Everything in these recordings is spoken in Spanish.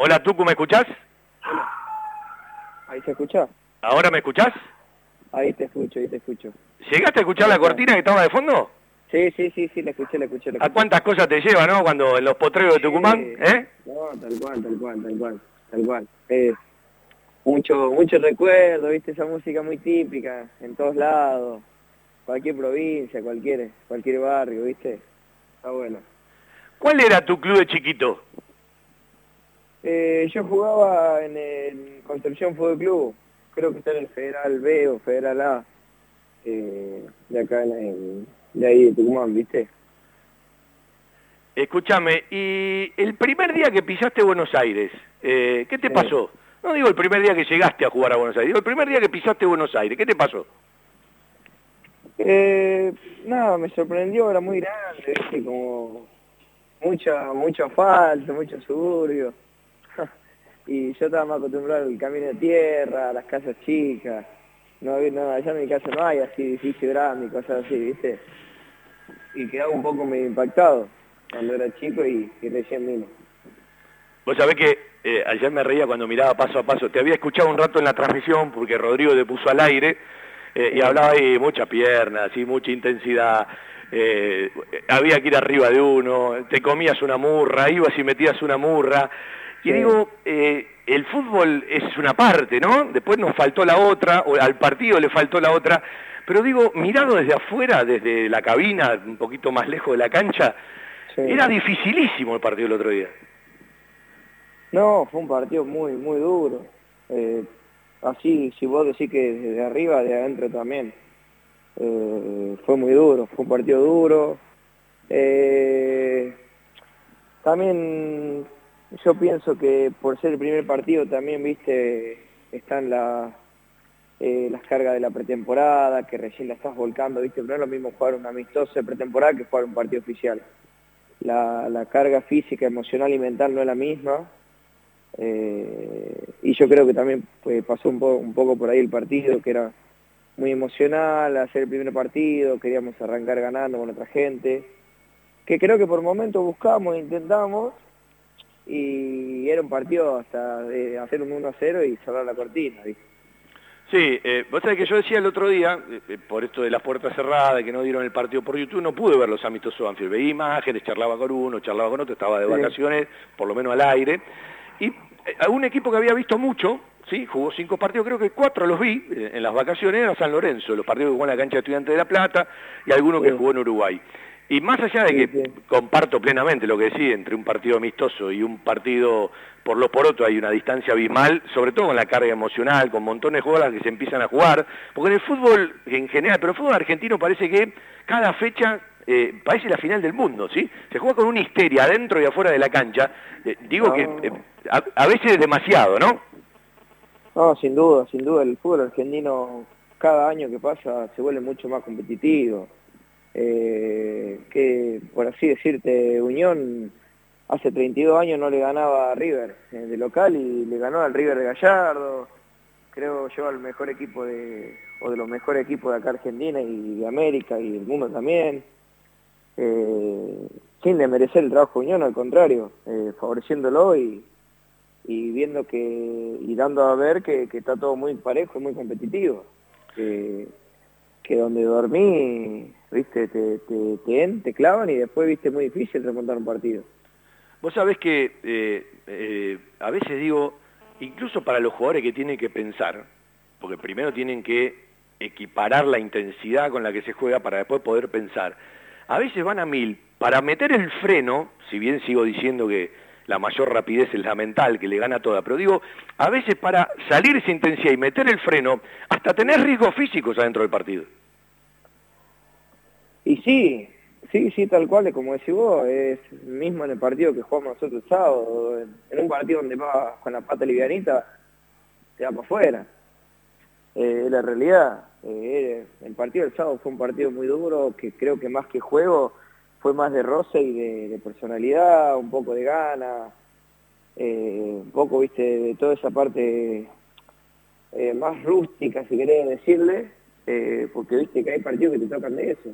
Hola, Tucu, ¿me escuchás? ¿Ahí se escucha? ¿Ahora me escuchás? Ahí te escucho, ahí te escucho. ¿Llegaste a escuchar la cortina que estaba de fondo? Sí, sí, sí, sí, la escuché, la escuché. La ¿A cuántas cosas te lleva, no? Cuando en los potreros de Tucumán, ¿eh? No, tal cual, tal cual, tal cual, tal cual. Eh, mucho, mucho recuerdo, viste, esa música muy típica, en todos lados, cualquier provincia, cualquier, cualquier barrio, viste, está bueno. ¿Cuál era tu club de chiquito? Eh, yo jugaba en el Construcción Fútbol Club, creo que está en el Federal B o Federal A, eh, de acá en, de ahí de Tucumán, ¿viste? Escúchame, y el primer día que pisaste Buenos Aires, eh, ¿qué te pasó? No digo el primer día que llegaste a jugar a Buenos Aires, digo el primer día que pisaste Buenos Aires, ¿qué te pasó? Eh, nada, me sorprendió, era muy grande, ¿viste? Como mucha, mucho asfalto, mucho suburbio. Y yo estaba más acostumbrado al camino de tierra, a las casas chicas. No, no, allá en mi casa no hay así edificio grande y cosas así, ¿viste? Y quedaba un poco medio impactado cuando era chico y, recién vino. Vos sabés que eh, ayer me reía cuando miraba paso a paso. Te había escuchado un rato en la transmisión porque Rodrigo te puso al aire eh, y hablaba ahí mucha pierna, así mucha intensidad. Eh, había que ir arriba de uno, te comías una murra, ibas y metías una murra. Y digo, eh, el fútbol es una parte, ¿no? Después nos faltó la otra, o al partido le faltó la otra. Pero digo, mirado desde afuera, desde la cabina, un poquito más lejos de la cancha, era dificilísimo el partido el otro día. No, fue un partido muy, muy duro. Eh, así, si vos decís que desde arriba, de adentro también. Eh, fue muy duro, fue un partido duro. también yo pienso que por ser el primer partido también, viste, están eh, las cargas de la pretemporada, que recién la estás volcando, viste, pero no es lo mismo jugar un amistoso de pretemporada que jugar un partido oficial. La, carga física, emocional y mental no es la misma. Eh, y yo creo que también pues, pasó un, poco por ahí el partido, que era muy emocional, hacer el primer partido, queríamos arrancar ganando con otra gente, que creo que por momentos buscamos, intentamos, y era un partido hasta de hacer un 1-0 y cerrar la cortina. Sí, eh, vos sabés que yo decía el otro día, eh, eh, por esto de las puertas cerradas, que no dieron el partido por YouTube, no pude ver los amistosos Anfield. Veía imágenes, charlaba con uno, charlaba con otro, estaba de vacaciones, por lo menos al aire. Y a un equipo que había visto mucho, ¿sí? jugó cinco partidos, creo que cuatro los vi en las vacaciones, era San Lorenzo, los partidos que jugó en la cancha de Estudiantes de La Plata y alguno que jugó en Uruguay. Y más allá de que comparto plenamente lo que decía, entre un partido amistoso y un partido por lo por otro hay una distancia abismal, sobre todo con la carga emocional, con montones de jugadores que se empiezan a jugar, porque en el fútbol en general, pero el fútbol argentino parece que cada fecha eh, parece la final del mundo, ¿sí? Se juega con una histeria adentro y afuera de la cancha, eh, digo que eh, a, a, veces es demasiado, ¿no? No, sin duda, sin duda, el fútbol argentino cada año que pasa se vuelve mucho más competitivo eh, que, por así decirte, Unión hace 32 años no le ganaba a River eh, de local y le ganó al River de Gallardo, creo yo al mejor equipo de, o de los mejores equipos de acá Argentina y de América y del mundo también, eh, sin desmerecer el trabajo de Unión, al contrario, eh, favoreciéndolo y, y viendo que, y dando a ver que, está todo muy parejo y muy competitivo. Que, que donde dormí, viste, te, te, te, clavan y después, viste, muy difícil remontar un partido. Vos sabés que eh, eh, a veces digo, incluso para los jugadores que tienen que pensar, porque primero tienen que equiparar la intensidad con la que se juega para después poder pensar, a veces van a mil, para meter el freno, si bien sigo diciendo que la mayor rapidez es la mental, que le gana toda. Pero digo, a veces para salir esa intensidad y meter el freno, hasta tener riesgos físicos adentro del partido. Y sí, sí, sí, tal cual, como decís vos, es mismo en el partido que jugamos nosotros el sábado, en un partido donde va con la pata livianita, te va para afuera. Eh, la realidad, eh, el partido del sábado fue un partido muy duro, que creo que más que juego, fue más de roce y de, personalidad, un poco de gana, eh, un poco, viste, de toda esa parte eh, más rústica, si querés decirle, porque viste que hay partidos que te tocan de eso.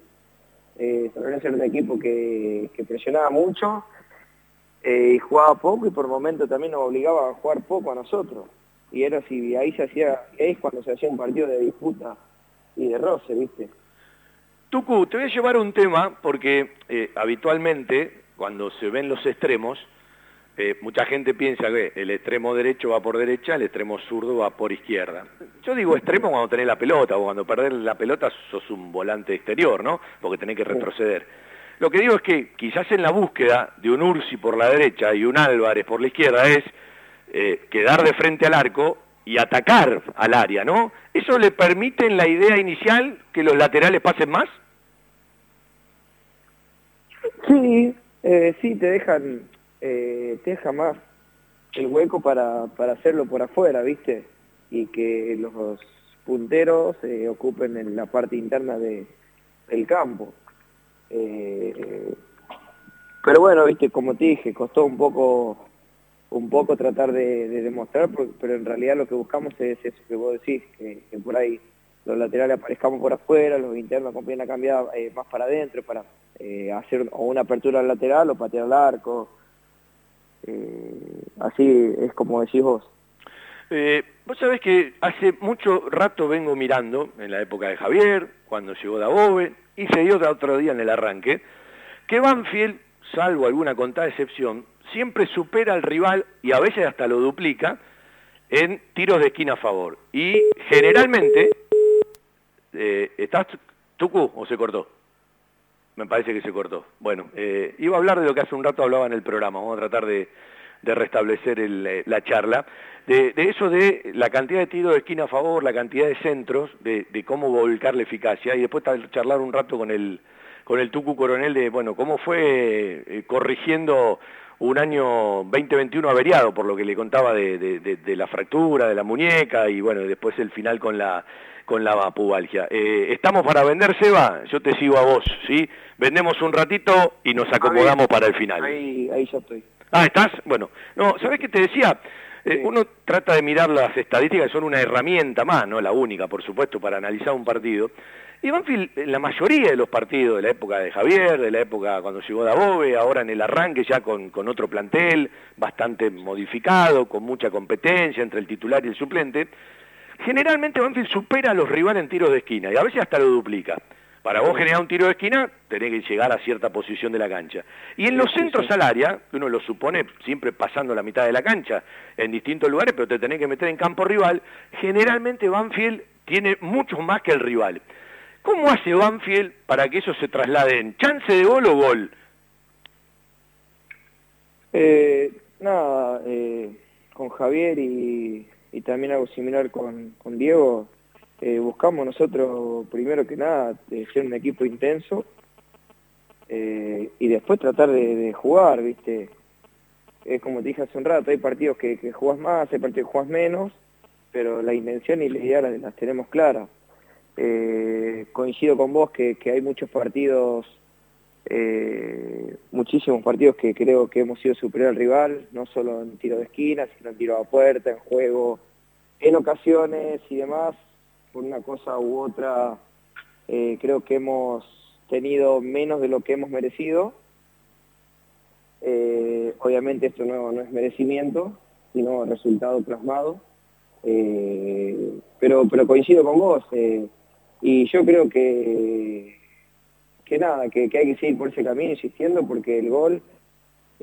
Eh, ser un equipo que, presionaba mucho, y jugaba poco y por momento también nos obligaba a jugar poco a nosotros. Y era así, ahí se hacía, es cuando se hacía un partido de disputa y de roce, ¿viste? Tucu, te voy a llevar un tema porque habitualmente cuando se ven los extremos, eh, mucha gente piensa que el extremo derecho va por derecha, el extremo zurdo va por izquierda. Yo digo extremo cuando tenés la pelota, o cuando perdés la pelota sos un volante exterior, ¿no? Porque tenés que retroceder. Lo que digo es que quizás en la búsqueda de un Ursi por la derecha y un Álvarez por la izquierda es eh, quedar de frente al arco y atacar al área, ¿no? ¿Eso le permite en la idea inicial que los laterales pasen más? Sí, eh, sí, te dejan eh, deja más el hueco para, para hacerlo por afuera, ¿viste? Y que los punteros eh, ocupen en la parte interna de, del campo. Eh, pero bueno, viste, como te dije, costó un poco un poco tratar de, demostrar, pero en realidad lo que buscamos es eso que vos decís, que, por ahí los laterales aparezcamos por afuera, los internos conviene a cambiar más para adentro, para hacer o una apertura al lateral o patear al arco, eh, así es como decís vos. Eh, vos sabés que hace mucho rato vengo mirando, en la época de Javier, cuando llegó Dabove, y se dio otro día en el arranque, que Banfield, salvo alguna contada excepción, siempre supera al rival y a veces hasta lo duplica en tiros de esquina a favor. Y generalmente, eh, ¿estás Tucu o se cortó? Me parece que se cortó. Bueno, eh, iba a hablar de lo que hace un rato hablaba en el programa, vamos a tratar de, restablecer eh, la charla, de, eso de la cantidad de tiros de esquina a favor, la cantidad de centros, de, cómo volcar la eficacia, y después charlar un rato con el, con el Tucu Coronel de, bueno, cómo fue eh, corrigiendo un año 2021 averiado, por lo que le contaba de, la fractura, de la muñeca, y bueno, después el final con la con la pubalgia. Eh, ¿Estamos para vender, Seba? Yo te sigo a vos, ¿sí? Vendemos un ratito y nos acomodamos para el final. Ahí, ahí ya estoy. Ah, ¿estás? Bueno, no, ¿sabés qué te decía? Eh, uno trata de mirar las estadísticas, son una herramienta más, no la única, por supuesto, para analizar un partido. Y Banfield, en la mayoría de los partidos de la época de Javier, de la época cuando llegó Dabove, ahora en el arranque ya con, con otro plantel, bastante modificado, con mucha competencia entre el titular y el suplente, generalmente Banfield supera a los rivales en tiros de esquina y a veces hasta lo duplica. Para vos generar un tiro de esquina, tenés que llegar a cierta posición de la cancha. Y en los centros al área, que uno lo supone siempre pasando la mitad de la cancha, en distintos lugares, pero te tenés que meter en campo rival, generalmente Banfield tiene mucho más que el rival. ¿Cómo hace Banfield para que eso se traslade en chance de gol o gol? Eh, nada, eh, con Javier y, y también algo similar con, con Diego, eh, buscamos nosotros primero que nada de ser un equipo intenso eh, y después tratar de, jugar, ¿viste? Es como te dije hace un rato, hay partidos que, que jugás más, hay partidos que jugás menos, pero la intención y la idea las, tenemos claras. Eh, coincido con vos que, que hay muchos partidos, muchísimos partidos que creo que hemos sido superior al rival, no solo en tiro de esquina, sino en tiro a puerta, en juego, en ocasiones y demás, por una cosa u otra, eh, creo que hemos tenido menos de lo que hemos merecido. Eh, obviamente esto no, es merecimiento, sino resultado plasmado. Eh, pero, pero coincido con vos. y yo creo que, que nada, que, hay que seguir por ese camino insistiendo porque el gol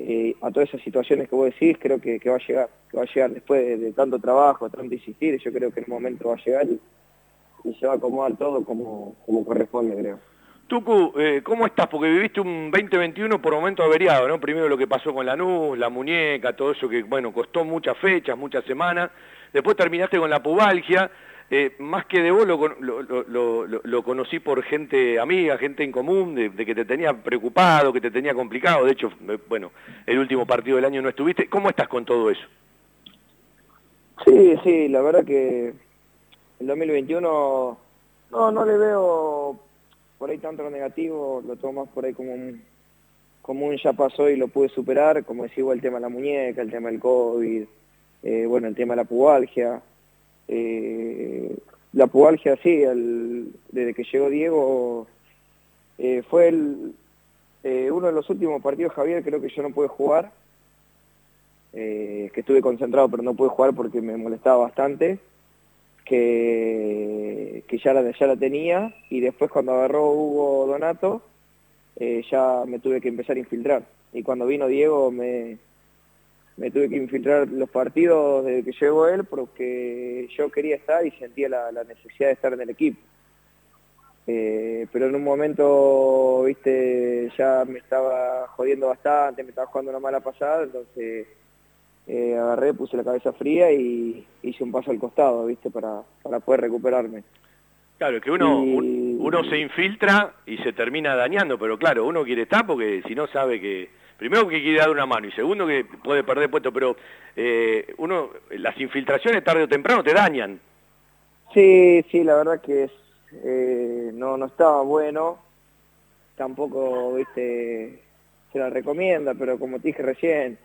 eh, a todas esas situaciones que vos decís, creo que, va a llegar, que va a llegar después de, tanto trabajo, tanto insistir, yo creo que en un momento va a llegar y, se va a acomodar todo como, como corresponde, creo. Tucu, eh, ¿cómo estás? Porque viviste un 2021 por momento averiado, ¿no? Primero lo que pasó con la NUS, la muñeca, todo eso que, bueno, costó muchas fechas, muchas semanas. Después terminaste con la pubalgia. Eh, más que de vos lo, conocí por gente amiga, gente en común, de, que te tenía preocupado, que te tenía complicado. De hecho, eh, bueno, el último partido del año no estuviste. ¿Cómo estás con todo eso? Sí, sí, la verdad que el 2021 no, no le veo por ahí tanto lo negativo, lo tomo más por ahí como un, como un ya pasó y lo pude superar, como decía el tema de la muñeca, el tema del COVID, eh, bueno, el tema de la pubalgia eh, la pubalgia, sí, desde que llegó Diego, eh, fue el, eh, uno de los últimos partidos, Javier, creo que yo no pude jugar, que estuve concentrado pero no pude jugar porque me molestaba bastante, que, que ya, la, ya la tenía y después cuando agarró Hugo Donato ya me tuve que empezar a infiltrar. Y cuando vino Diego me, me tuve que infiltrar los partidos desde que llegó él porque yo quería estar y sentía la, necesidad de estar en el equipo. Eh, pero en un momento, viste, ya me estaba jodiendo bastante, me estaba jugando una mala pasada, entonces eh, agarré, puse la cabeza fría y hice un paso al costado, viste, para, para poder recuperarme. Claro, que uno, uno se infiltra y se termina dañando, pero claro, uno quiere estar porque si no sabe que primero que quiere dar una mano y segundo que puede perder puesto, pero eh, uno, las infiltraciones tarde o temprano te dañan. Sí, sí, la verdad que es, eh, no, no estaba bueno, tampoco, viste, se la recomienda, pero como te dije recién,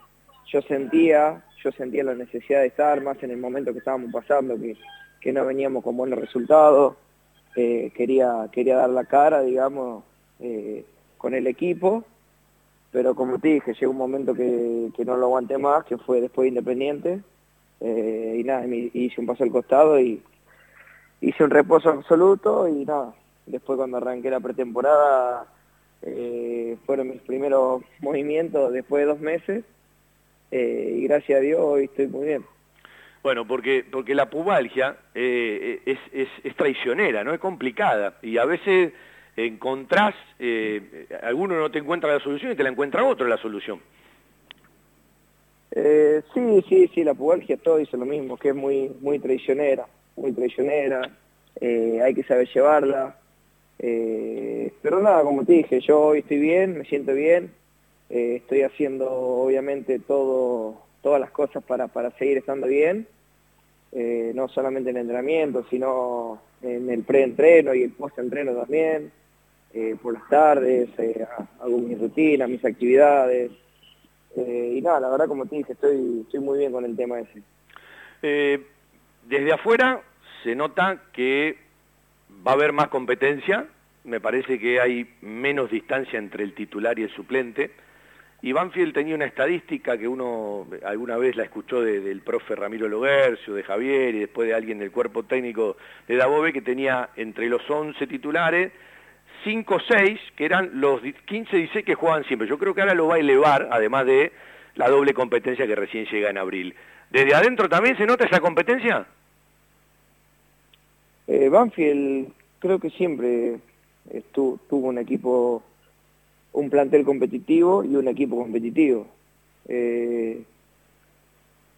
yo sentía, yo sentía la necesidad de estar más en el momento que estábamos pasando, que, que no veníamos con buenos resultados, eh, quería, quería dar la cara, digamos, con el equipo, pero como te dije, llegó un momento que, no lo aguanté más, que fue después de Independiente, eh, y nada, hice un paso al costado y hice un reposo absoluto y nada, después cuando arranqué la pretemporada eh, fueron mis primeros movimientos después de dos meses eh, y gracias a Dios hoy estoy muy bien. Bueno, porque, porque la pubalgia es, es, es traicionera, ¿no? Es complicada y a veces encontrás, eh, alguno no te encuentra la solución y te la encuentra otro la solución. Eh, sí, sí, sí, la pubalgia todo dice lo mismo, que es muy, muy traicionera, muy traicionera, eh, hay que saber llevarla. Pero nada, como te dije, yo hoy estoy bien, me siento bien, estoy haciendo obviamente todo, todas las cosas para, para seguir estando bien, no solamente en el entrenamiento, sino en el pre-entreno y el post-entreno también. Eh, por las tardes, eh, hago mi rutina, mis actividades. Eh, y nada, la verdad, como te dije, estoy, muy bien con el tema ese. desde afuera se nota que va a haber más competencia, me parece que hay menos distancia entre el titular y el suplente. Y Banfield tenía una estadística que uno alguna vez la escuchó del profe Ramiro Logercio, de Javier y después de alguien del cuerpo técnico de Dabove que tenía entre los 11 titulares 5 o 6, que eran los 15 y 16 que jugaban siempre. Yo creo que ahora lo va a elevar, además de la doble competencia que recién llega en abril. ¿Desde adentro también se nota esa competencia? Eh, Banfield creo que siempre tuvo un equipo, un plantel competitivo y un equipo competitivo. Eh,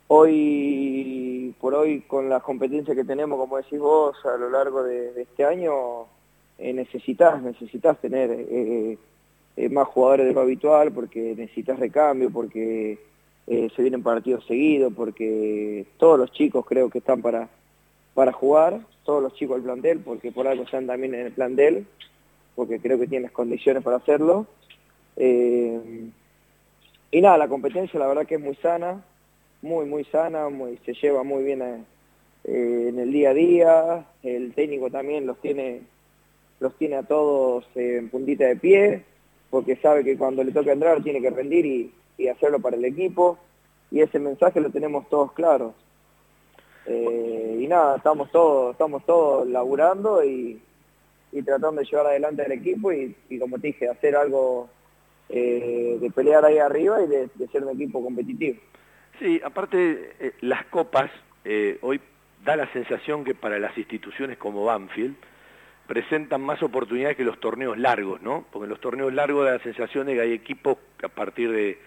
hoy, por hoy, con las competencias que tenemos, como decís vos, a lo largo de este año, eh, necesitas, necesitas tener eh, eh, más jugadores de lo habitual porque necesitas recambio, porque se vienen partidos seguidos, porque todos los chicos creo que están para, para jugar, todos los chicos del plantel, porque por algo están también en el plantel, porque creo que tienen las condiciones para hacerlo. y nada, la competencia la verdad que es muy sana, muy, muy sana, muy, se lleva muy bien en el día a día, el técnico también los tiene los tiene a todos en puntita de pie, porque sabe que cuando le toca entrar tiene que rendir y, hacerlo para el equipo, y ese mensaje lo tenemos todos claros. Eh, y nada, estamos todos, estamos todos laburando y, tratando de llevar adelante al equipo y, como te dije, hacer algo eh, de pelear ahí arriba y de, ser un equipo competitivo. Sí, aparte eh, las copas, hoy da la sensación que para las instituciones como Banfield, presentan más oportunidades que los torneos largos, ¿no? Porque en los torneos largos da la sensación de que hay equipos a partir de,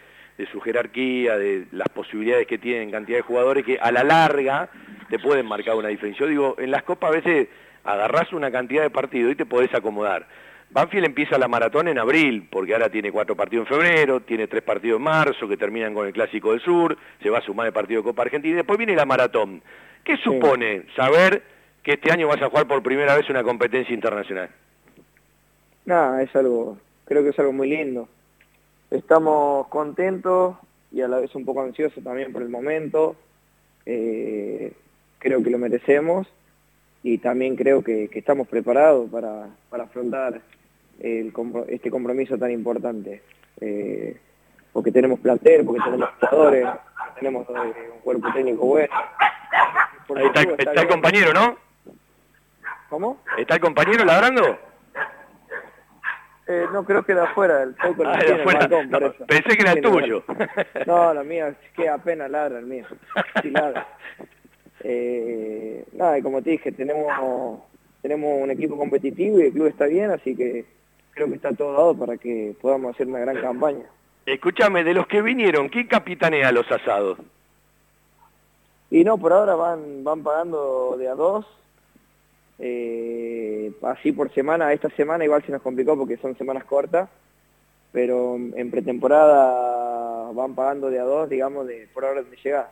su jerarquía, de las posibilidades que tienen cantidad de jugadores que a la larga te pueden marcar una diferencia. Yo digo, en las copas a veces agarrás una cantidad de partidos y te podés acomodar. Banfield empieza la maratón en abril, porque ahora tiene cuatro partidos en febrero, tiene tres partidos en marzo que terminan con el Clásico del Sur, se va a sumar el partido de Copa Argentina y después viene la maratón. ¿Qué supone saber que este año vas a jugar por primera vez una competencia internacional? Nada, es algo, creo que es algo muy lindo. Estamos contentos y a la vez un poco ansiosos también por el momento. Eh, creo que lo merecemos y también creo que, estamos preparados para, afrontar este compromiso tan importante. Eh, porque tenemos plantel, porque tenemos jugadores, tenemos eh, un cuerpo técnico bueno. Ahí está, el compañero, ¿no? ¿Cómo? ¿Está el compañero ladrando? Eh, no, creo que de afuera, el foco ah, de afuera. Pensé que era el tuyo. No, la mía, es que apenas ladra el mío. Sí ladra. Eh, nada, y como te dije, tenemos, tenemos un equipo competitivo y el club está bien, así que creo que está todo dado para que podamos hacer una gran campaña. Escúchame, de los que vinieron, ¿quién capitanea los asados? Y no, por ahora van, van pagando de a dos, eh, así por semana, esta semana igual se nos complicó porque son semanas cortas, pero en pretemporada van pagando de a dos, digamos, de por hora de llegar.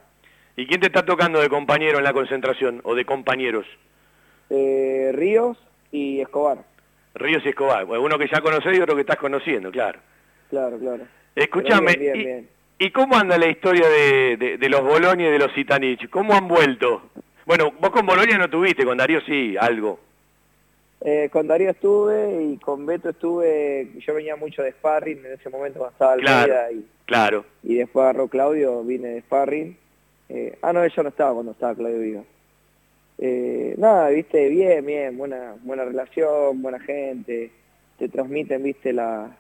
¿Y quién te está tocando de compañero en la concentración o de compañeros? Eh, Ríos y Escobar. Ríos y Escobar, uno que ya conocés y otro que estás conociendo, claro. Claro, claro. Escúchame, y, cómo anda la historia de, los Bolonia y de los Citanich? ¿Cómo han vuelto? Bueno, vos con Bolonia no tuviste, con Darío sí, algo. Eh, con Darío estuve y con Beto estuve, yo venía mucho de sparring, en ese momento estaba claro, y, claro. y después agarró Claudio, vine de sparring. Eh, ah, no, ella no estaba cuando estaba Claudio Viva. Eh, nada, viste, bien, bien, buena, buena relación, buena gente, te transmiten, viste, la,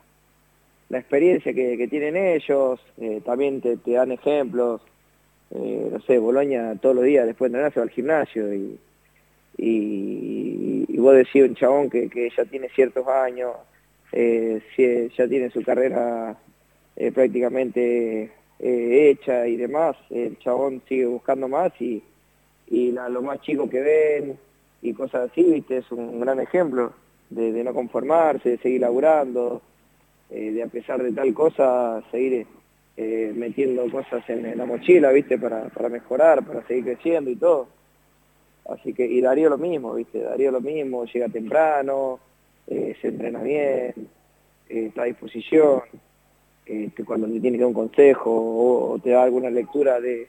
la experiencia que, tienen ellos, también te, dan ejemplos, eh, no sé, Boloña todos los días después de entrenar se va al gimnasio y, y, vos decís un chabón que, que ya tiene ciertos años, eh, ya tiene su carrera prácticamente hecha y demás, el chabón sigue buscando más y, y lo más chico que ven y cosas así, viste, es un gran ejemplo de, de no conformarse, de seguir laburando, eh, de a pesar de tal cosa seguir eh, metiendo cosas en, la mochila, ¿viste? Para, para mejorar, para seguir creciendo y todo. Así que, y Darío lo mismo, ¿viste? Darío lo mismo, llega temprano, eh, se entrena bien, está a disposición, este, cuando te tiene que dar un consejo o, te da alguna lectura de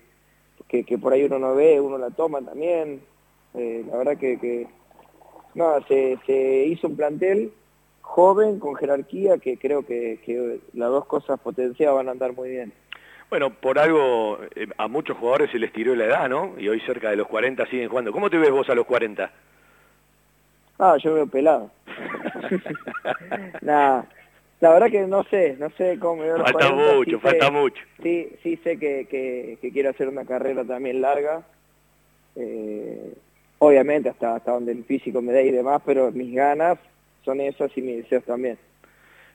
que, por ahí uno no ve, uno la toma también. la verdad que, que nada, se, se hizo un plantel joven, con jerarquía, que creo que, las dos cosas potenciadas van a andar muy bien. Bueno, por algo eh, a muchos jugadores se les tiró la edad, ¿no? Y hoy cerca de los 40 siguen jugando. ¿Cómo te ves vos a los 40? Ah, yo me veo pelado. Nada, la verdad que no sé, no sé cómo me veo los Falta mucho, falta mucho. Sí, sí sé que, que, quiero hacer una carrera también larga. Eh, obviamente hasta, hasta donde el físico me dé y demás, pero mis ganas son esas y mis deseos también.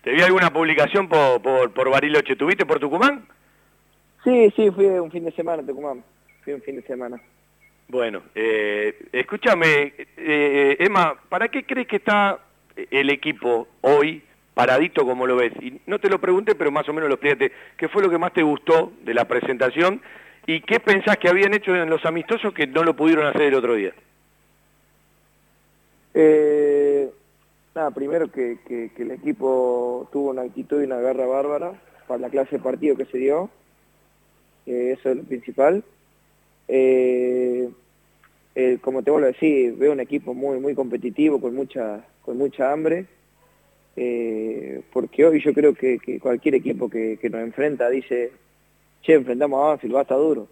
¿Te vi alguna publicación por, por, por Bariloche? ¿Tuviste por Tucumán? Sí, sí, fui un fin de semana a Tucumán. Fui un fin de semana. Bueno, eh, escúchame, eh, Emma, ¿para qué crees que está el equipo hoy paradito como lo ves? Y no te lo pregunté, pero más o menos lo explícate. ¿Qué fue lo que más te gustó de la presentación? ¿Y qué pensás que habían hecho en los amistosos que no lo pudieron hacer el otro día? Eh, Nada, primero que, el equipo tuvo una actitud y una garra bárbara para la clase de partido que se dio, eso es lo principal. Eh, eh, como te vuelvo a decir, veo un equipo muy muy competitivo, con mucha, con mucha hambre, eh, porque hoy yo creo que, cualquier equipo que, nos enfrenta dice, che, enfrentamos a Banfield, va a estar duro.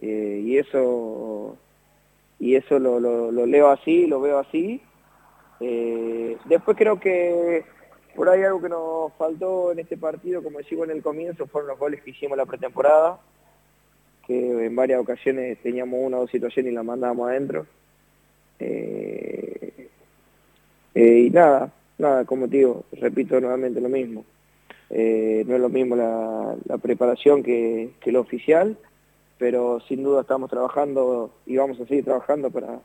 y eso, y eso lo, lo leo así, lo veo así, eh, después creo que por ahí algo que nos faltó en este partido, como decimos en el comienzo, fueron los goles que hicimos la pretemporada, que en varias ocasiones teníamos una o dos situaciones y la mandábamos adentro. Eh, eh, y nada, nada, como digo, repito nuevamente lo mismo. no es lo mismo la, preparación que, que lo oficial, pero sin duda estamos trabajando y vamos a seguir trabajando para,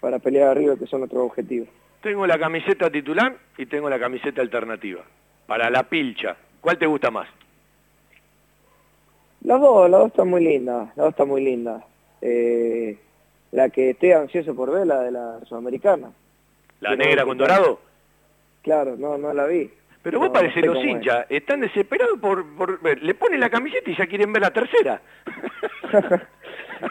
para pelear arriba, que son nuestros objetivos. Tengo la camiseta titular y tengo la camiseta alternativa. Para la pilcha, ¿cuál te gusta más? Las dos, las dos están muy lindas, las dos están muy lindas. Eh, la que estoy ansioso por ver, la de la sudamericana. ¿La negra con dorado? Claro, no, no la vi. Pero vos parece los hinchas, están desesperados por, por ver. Le ponen la camiseta y ya quieren ver la tercera.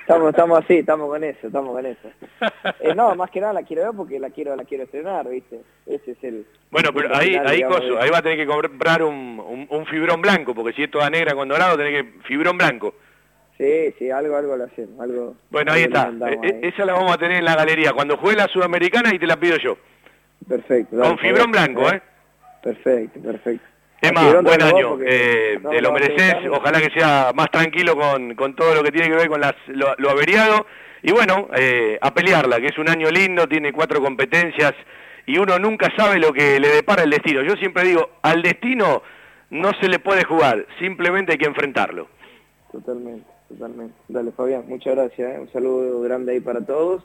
estamos, estamos así, estamos con eso, estamos con eso. Eh, no, más que nada la quiero ver porque la quiero, la quiero estrenar, ¿viste? Ese es el... Bueno, pero ahí, ahí, ahí va a tener que comprar un, un, fibrón blanco, porque si es toda negra con dorado, tenés que fibrón blanco. Sí, sí, algo, algo lo hacemos, algo... Bueno, ahí está, e, e, esa la vamos a tener en la galería. Cuando juegue la Sudamericana y te la pido yo. Perfecto. con fibrón blanco, ¿eh? Perfecto, perfecto. Emma, buen año, eh, te lo mereces, ojalá que sea más tranquilo con, con, todo lo que tiene que ver con las, lo, averiado, y bueno, eh, a pelearla, que es un año lindo, tiene cuatro competencias, y uno nunca sabe lo que le depara el destino. Yo siempre digo, al destino no se le puede jugar, simplemente hay que enfrentarlo. Totalmente, totalmente. Dale, Fabián, muchas gracias, ¿eh? un saludo grande ahí para todos.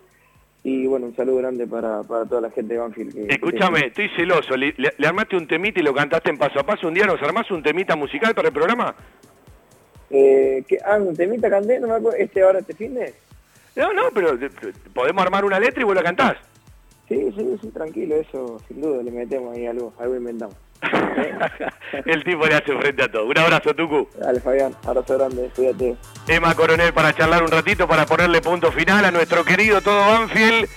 Y bueno, un saludo grande para, para toda la gente de Banfield. Escúchame, estoy celoso. ¿Le, armaste un temita y lo cantaste en paso a paso un día? ¿Nos armás un temita musical para el programa? Eh, ah, un temita canté, no me acuerdo. ¿Este ahora este fin de? No, no, pero podemos armar una letra y vos la cantás. Sí, sí, sí, tranquilo, eso sin duda le metemos ahí algo, algo inventamos. el tipo le hace frente a todo. Un abrazo, Tucu. Dale, Fabián. Abrazo grande. Cuídate. Emma Coronel para charlar un ratito, para ponerle punto final a nuestro querido todo Banfield.